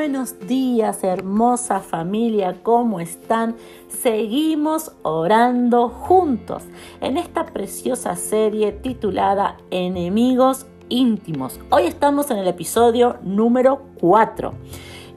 buenos días, hermosa familia, ¿cómo están? Seguimos orando juntos en esta preciosa serie titulada Enemigos íntimos. Hoy estamos en el episodio número 4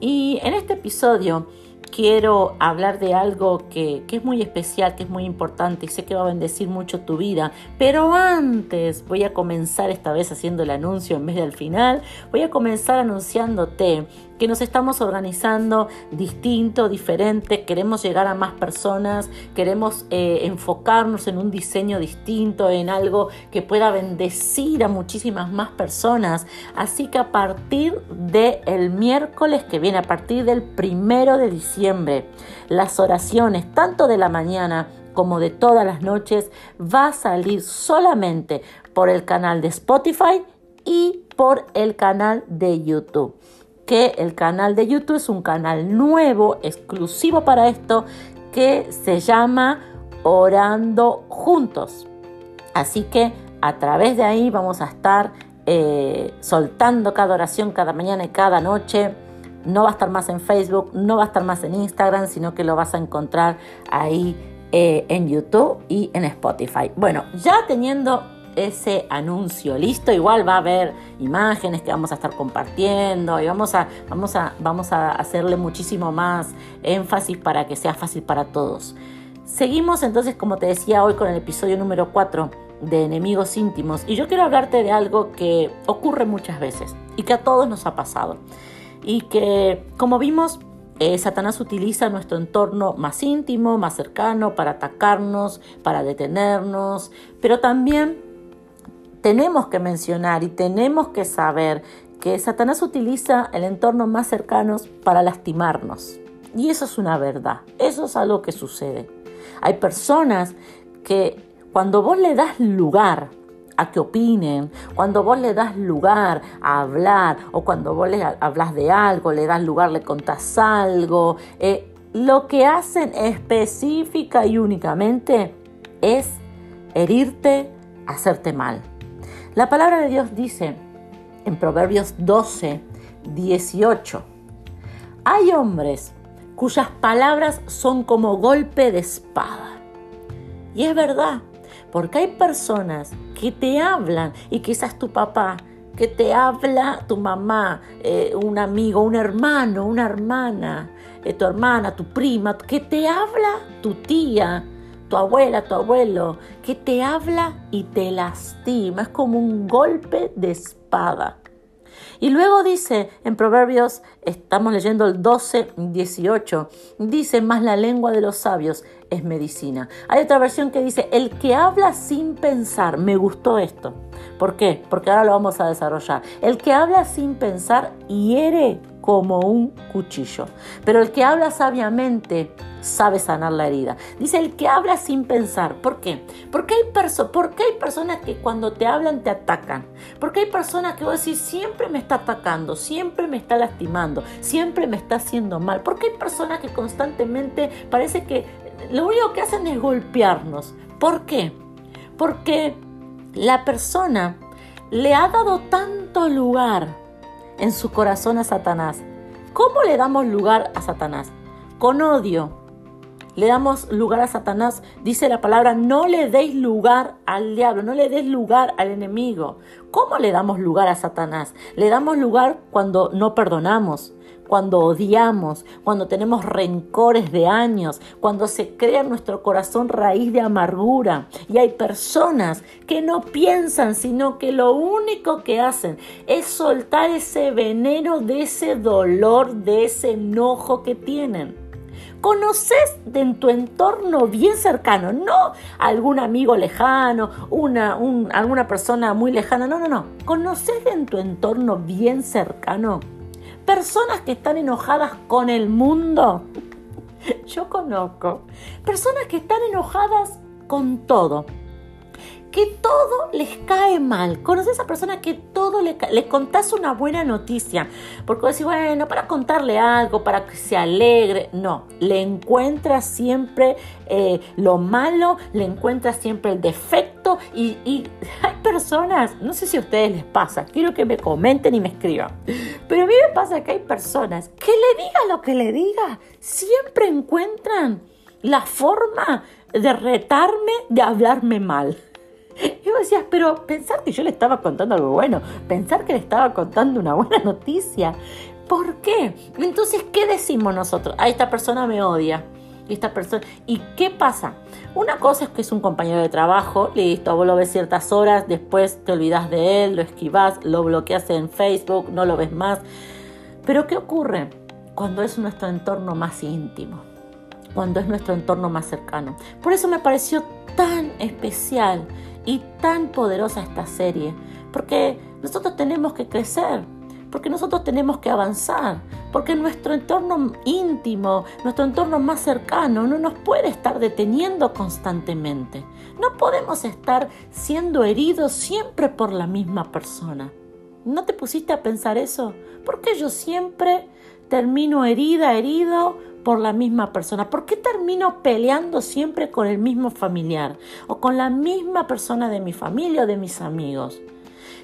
y en este episodio quiero hablar de algo que, es muy especial, que es muy importante y sé que va a bendecir mucho tu vida. Pero antes voy a comenzar esta vez haciendo el anuncio en vez del final. Voy a comenzar anunciándote que nos estamos organizando distinto, diferente, queremos llegar a más personas, queremos eh, enfocarnos en un diseño distinto, en algo que pueda bendecir a muchísimas más personas. Así que a partir del miércoles que viene, a partir del primero de diciembre, las oraciones, tanto de la mañana como de todas las noches, va a salir solamente por el canal de Spotify y por el canal de YouTube que el canal de YouTube es un canal nuevo, exclusivo para esto, que se llama Orando Juntos. Así que a través de ahí vamos a estar eh, soltando cada oración cada mañana y cada noche. No va a estar más en Facebook, no va a estar más en Instagram, sino que lo vas a encontrar ahí eh, en YouTube y en Spotify. Bueno, ya teniendo ese anuncio listo. Igual va a haber imágenes que vamos a estar compartiendo y vamos a, vamos a, vamos a hacerle muchísimo más énfasis para que sea fácil para todos. Seguimos entonces, como te decía hoy, con el episodio número 4 de enemigos íntimos. Y yo quiero hablarte de algo que ocurre muchas veces y que a todos nos ha pasado. Y que, como vimos, eh, Satanás utiliza nuestro entorno más íntimo, más cercano, para atacarnos, para detenernos, pero también tenemos que mencionar y tenemos que saber que Satanás utiliza el entorno más cercano para lastimarnos. Y eso es una verdad, eso es algo que sucede. Hay personas que cuando vos le das lugar a que opinen, cuando vos le das lugar a hablar o cuando vos le hablas de algo, le das lugar, le contás algo, eh, lo que hacen específica y únicamente es herirte, hacerte mal. La palabra de Dios dice en Proverbios 12, 18, hay hombres cuyas palabras son como golpe de espada. Y es verdad, porque hay personas que te hablan y quizás tu papá, que te habla tu mamá, eh, un amigo, un hermano, una hermana, eh, tu hermana, tu prima, que te habla tu tía, tu abuela, tu abuelo, que te habla y te lastima. Es como un golpe de espada. Y luego dice en Proverbios, estamos leyendo el 12, 18, dice, más la lengua de los sabios es medicina. Hay otra versión que dice, el que habla sin pensar, me gustó esto. ¿Por qué? Porque ahora lo vamos a desarrollar. El que habla sin pensar hiere como un cuchillo, pero el que habla sabiamente sabe sanar la herida. Dice el que habla sin pensar. ¿Por qué? Porque hay, porque hay personas que cuando te hablan te atacan. Porque hay personas que vos decís siempre me está atacando, siempre me está lastimando, siempre me está haciendo mal. Porque hay personas que constantemente parece que lo único que hacen es golpearnos. ¿Por qué? Porque la persona le ha dado tanto lugar en su corazón a Satanás. ¿Cómo le damos lugar a Satanás? Con odio, le damos lugar a Satanás, dice la palabra, no le deis lugar al diablo, no le des lugar al enemigo. ¿Cómo le damos lugar a Satanás? Le damos lugar cuando no perdonamos, cuando odiamos, cuando tenemos rencores de años, cuando se crea en nuestro corazón raíz de amargura. Y hay personas que no piensan, sino que lo único que hacen es soltar ese veneno de ese dolor, de ese enojo que tienen. Conoces en tu entorno bien cercano, no algún amigo lejano, una, alguna persona muy lejana, no, no, no, conoces en tu entorno bien cercano personas que están enojadas con el mundo. Yo conozco personas que están enojadas con todo que todo les cae mal. ¿Conoces a esa persona que todo le, le contás una buena noticia? Porque decís, bueno, para contarle algo, para que se alegre. No, le encuentras siempre eh, lo malo, le encuentras siempre el defecto y, y, hay personas, no sé si a ustedes les pasa, quiero que me comenten y me escriban, pero a mí me pasa que hay personas que le diga lo que le diga, siempre encuentran la forma de retarme, de hablarme mal. Y vos decías, pero pensar que yo le estaba contando algo bueno, pensar que le estaba contando una buena noticia. ¿Por qué? Entonces, ¿qué decimos nosotros? A esta persona me odia. Esta persona. ¿Y qué pasa? Una cosa es que es un compañero de trabajo, listo, vos lo ves ciertas horas, después te olvidas de él, lo esquivas, lo bloqueas en Facebook, no lo ves más. Pero ¿qué ocurre cuando es nuestro entorno más íntimo? Cuando es nuestro entorno más cercano. Por eso me pareció tan especial y tan poderosa esta serie, porque nosotros tenemos que crecer, porque nosotros tenemos que avanzar, porque nuestro entorno íntimo, nuestro entorno más cercano, no nos puede estar deteniendo constantemente. No podemos estar siendo heridos siempre por la misma persona. ¿No te pusiste a pensar eso? Porque yo siempre termino herida, herido por la misma persona? ¿Por qué termino peleando siempre con el mismo familiar o con la misma persona de mi familia o de mis amigos?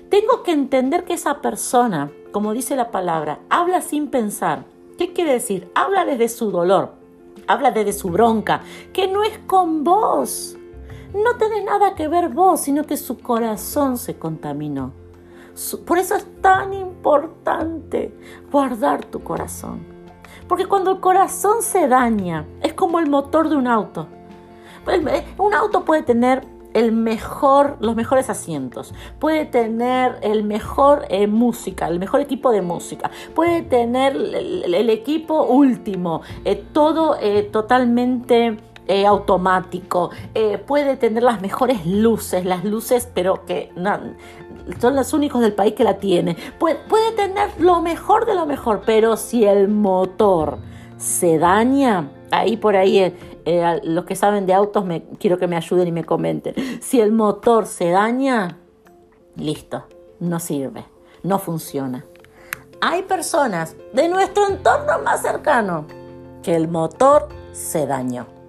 Tengo que entender que esa persona, como dice la palabra, habla sin pensar. ¿Qué quiere decir? Habla desde su dolor, habla desde su bronca, que no es con vos. No tiene nada que ver vos, sino que su corazón se contaminó. Por eso es tan importante guardar tu corazón. Porque cuando el corazón se daña, es como el motor de un auto. Un auto puede tener el mejor, los mejores asientos, puede tener el mejor eh, música, el mejor equipo de música, puede tener el, equipo último, eh, todo eh, totalmente automático, puede tener las mejores luces, las luces, pero que son los únicos del país que la puede, puede tener lo mejor de lo mejor, pero si el motor se daña, ahí por ahí eh, los que saben de autos me, quiero que me ayuden y me comenten. Si el motor se daña, listo, no sirve, no funciona. Hay personas de nuestro entorno más cercano que el motor se dañó.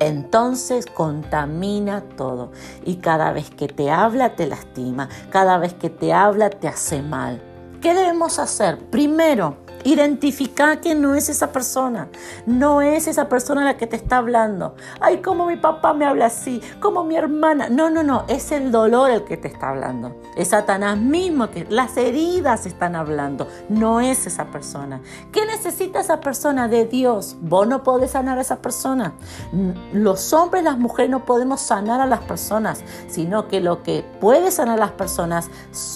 Entonces contamina todo y cada vez que te habla te lastima, cada vez que te habla te hace mal. ¿Qué debemos hacer? Primero, Identifica que no es esa persona, no es esa persona la que te está hablando. Ay, como mi papá me habla así, como mi hermana. No, no, no, es el dolor el que te está hablando. Es Satanás mismo que las heridas están hablando, no es esa persona. ¿Qué necesita esa persona de Dios? Vos no podés sanar a esa persona. Los hombres, las mujeres no podemos sanar a las personas, sino que lo que puede sanar a las personas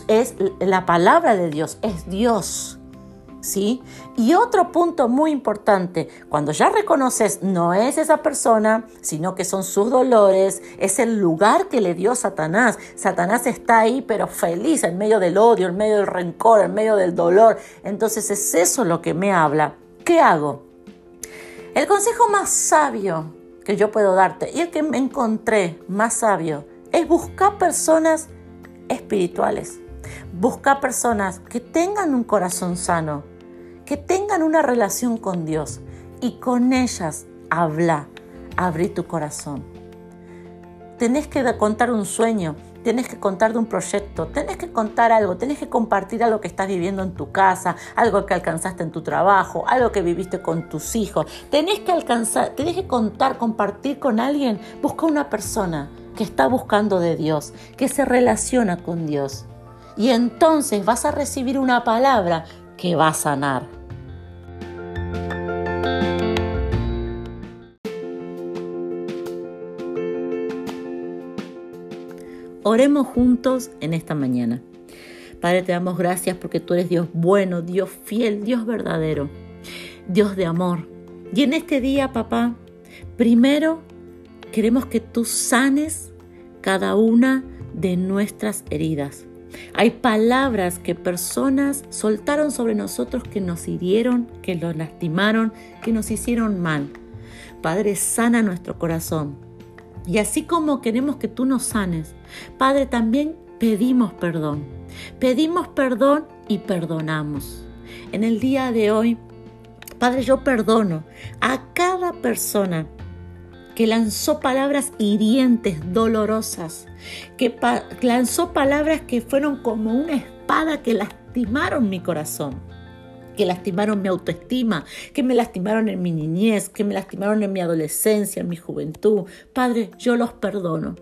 es la palabra de Dios, es Dios. ¿Sí? Y otro punto muy importante, cuando ya reconoces no es esa persona, sino que son sus dolores, es el lugar que le dio Satanás. Satanás está ahí pero feliz en medio del odio, en medio del rencor, en medio del dolor. Entonces es eso lo que me habla. ¿Qué hago? El consejo más sabio que yo puedo darte y el que me encontré más sabio es buscar personas espirituales. Buscar personas que tengan un corazón sano, que tengan una relación con Dios y con ellas habla, abrí tu corazón. Tenés que contar un sueño, tenés que contar de un proyecto, tenés que contar algo, tenés que compartir algo que estás viviendo en tu casa, algo que alcanzaste en tu trabajo, algo que viviste con tus hijos. Tenés que alcanzar, tenés que contar, compartir con alguien. Busca una persona que está buscando de Dios, que se relaciona con Dios. Y entonces vas a recibir una palabra que va a sanar. Oremos juntos en esta mañana. Padre, te damos gracias porque tú eres Dios bueno, Dios fiel, Dios verdadero, Dios de amor. Y en este día, papá, primero queremos que tú sanes cada una de nuestras heridas. Hay palabras que personas soltaron sobre nosotros que nos hirieron, que nos lastimaron, que nos hicieron mal. Padre, sana nuestro corazón. Y así como queremos que tú nos sanes, Padre, también pedimos perdón. Pedimos perdón y perdonamos. En el día de hoy, Padre, yo perdono a cada persona que lanzó palabras hirientes, dolorosas, que lanzó palabras que fueron como una espada que lastimaron mi corazón que lastimaron mi autoestima, que me lastimaron en mi niñez, que me lastimaron en mi adolescencia, en mi juventud. Padre, yo los perdono.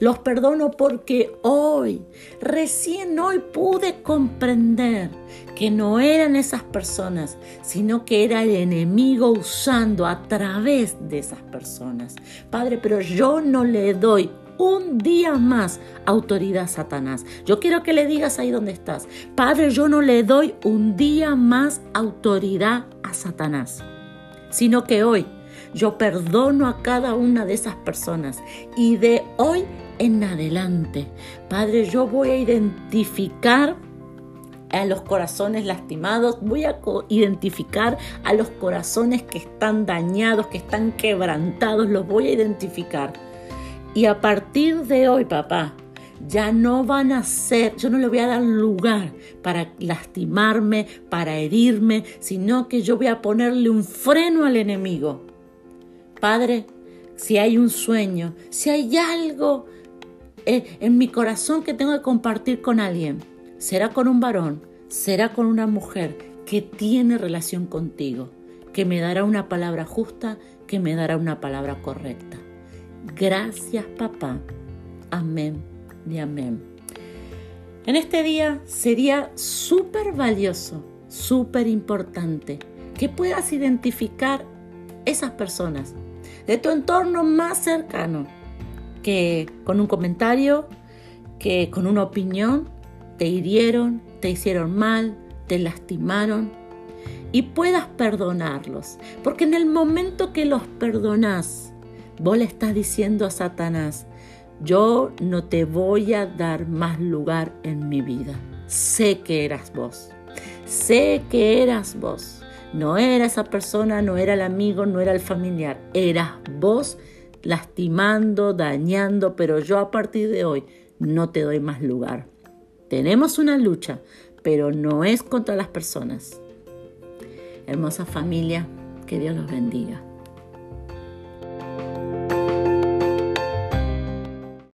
Los perdono porque hoy, recién hoy pude comprender que no eran esas personas, sino que era el enemigo usando a través de esas personas. Padre, pero yo no le doy un día más autoridad a Satanás. Yo quiero que le digas ahí donde estás, Padre, yo no le doy un día más autoridad a Satanás, sino que hoy yo perdono a cada una de esas personas y de hoy en adelante, Padre, yo voy a identificar a los corazones lastimados, voy a identificar a los corazones que están dañados, que están quebrantados, los voy a identificar. Y a partir de hoy, papá, ya no van a ser, yo no le voy a dar lugar para lastimarme, para herirme, sino que yo voy a ponerle un freno al enemigo. Padre, si hay un sueño, si hay algo eh, en mi corazón que tengo que compartir con alguien, será con un varón, será con una mujer que tiene relación contigo, que me dará una palabra justa, que me dará una palabra correcta. Gracias papá. Amén y amén. En este día sería súper valioso, súper importante que puedas identificar esas personas de tu entorno más cercano, que con un comentario, que con una opinión te hirieron, te hicieron mal, te lastimaron y puedas perdonarlos. Porque en el momento que los perdonas, vos le estás diciendo a Satanás, yo no te voy a dar más lugar en mi vida. Sé que eras vos. Sé que eras vos. No era esa persona, no era el amigo, no era el familiar, eras vos lastimando, dañando, pero yo a partir de hoy no te doy más lugar. Tenemos una lucha, pero no es contra las personas. Hermosa familia, que Dios los bendiga.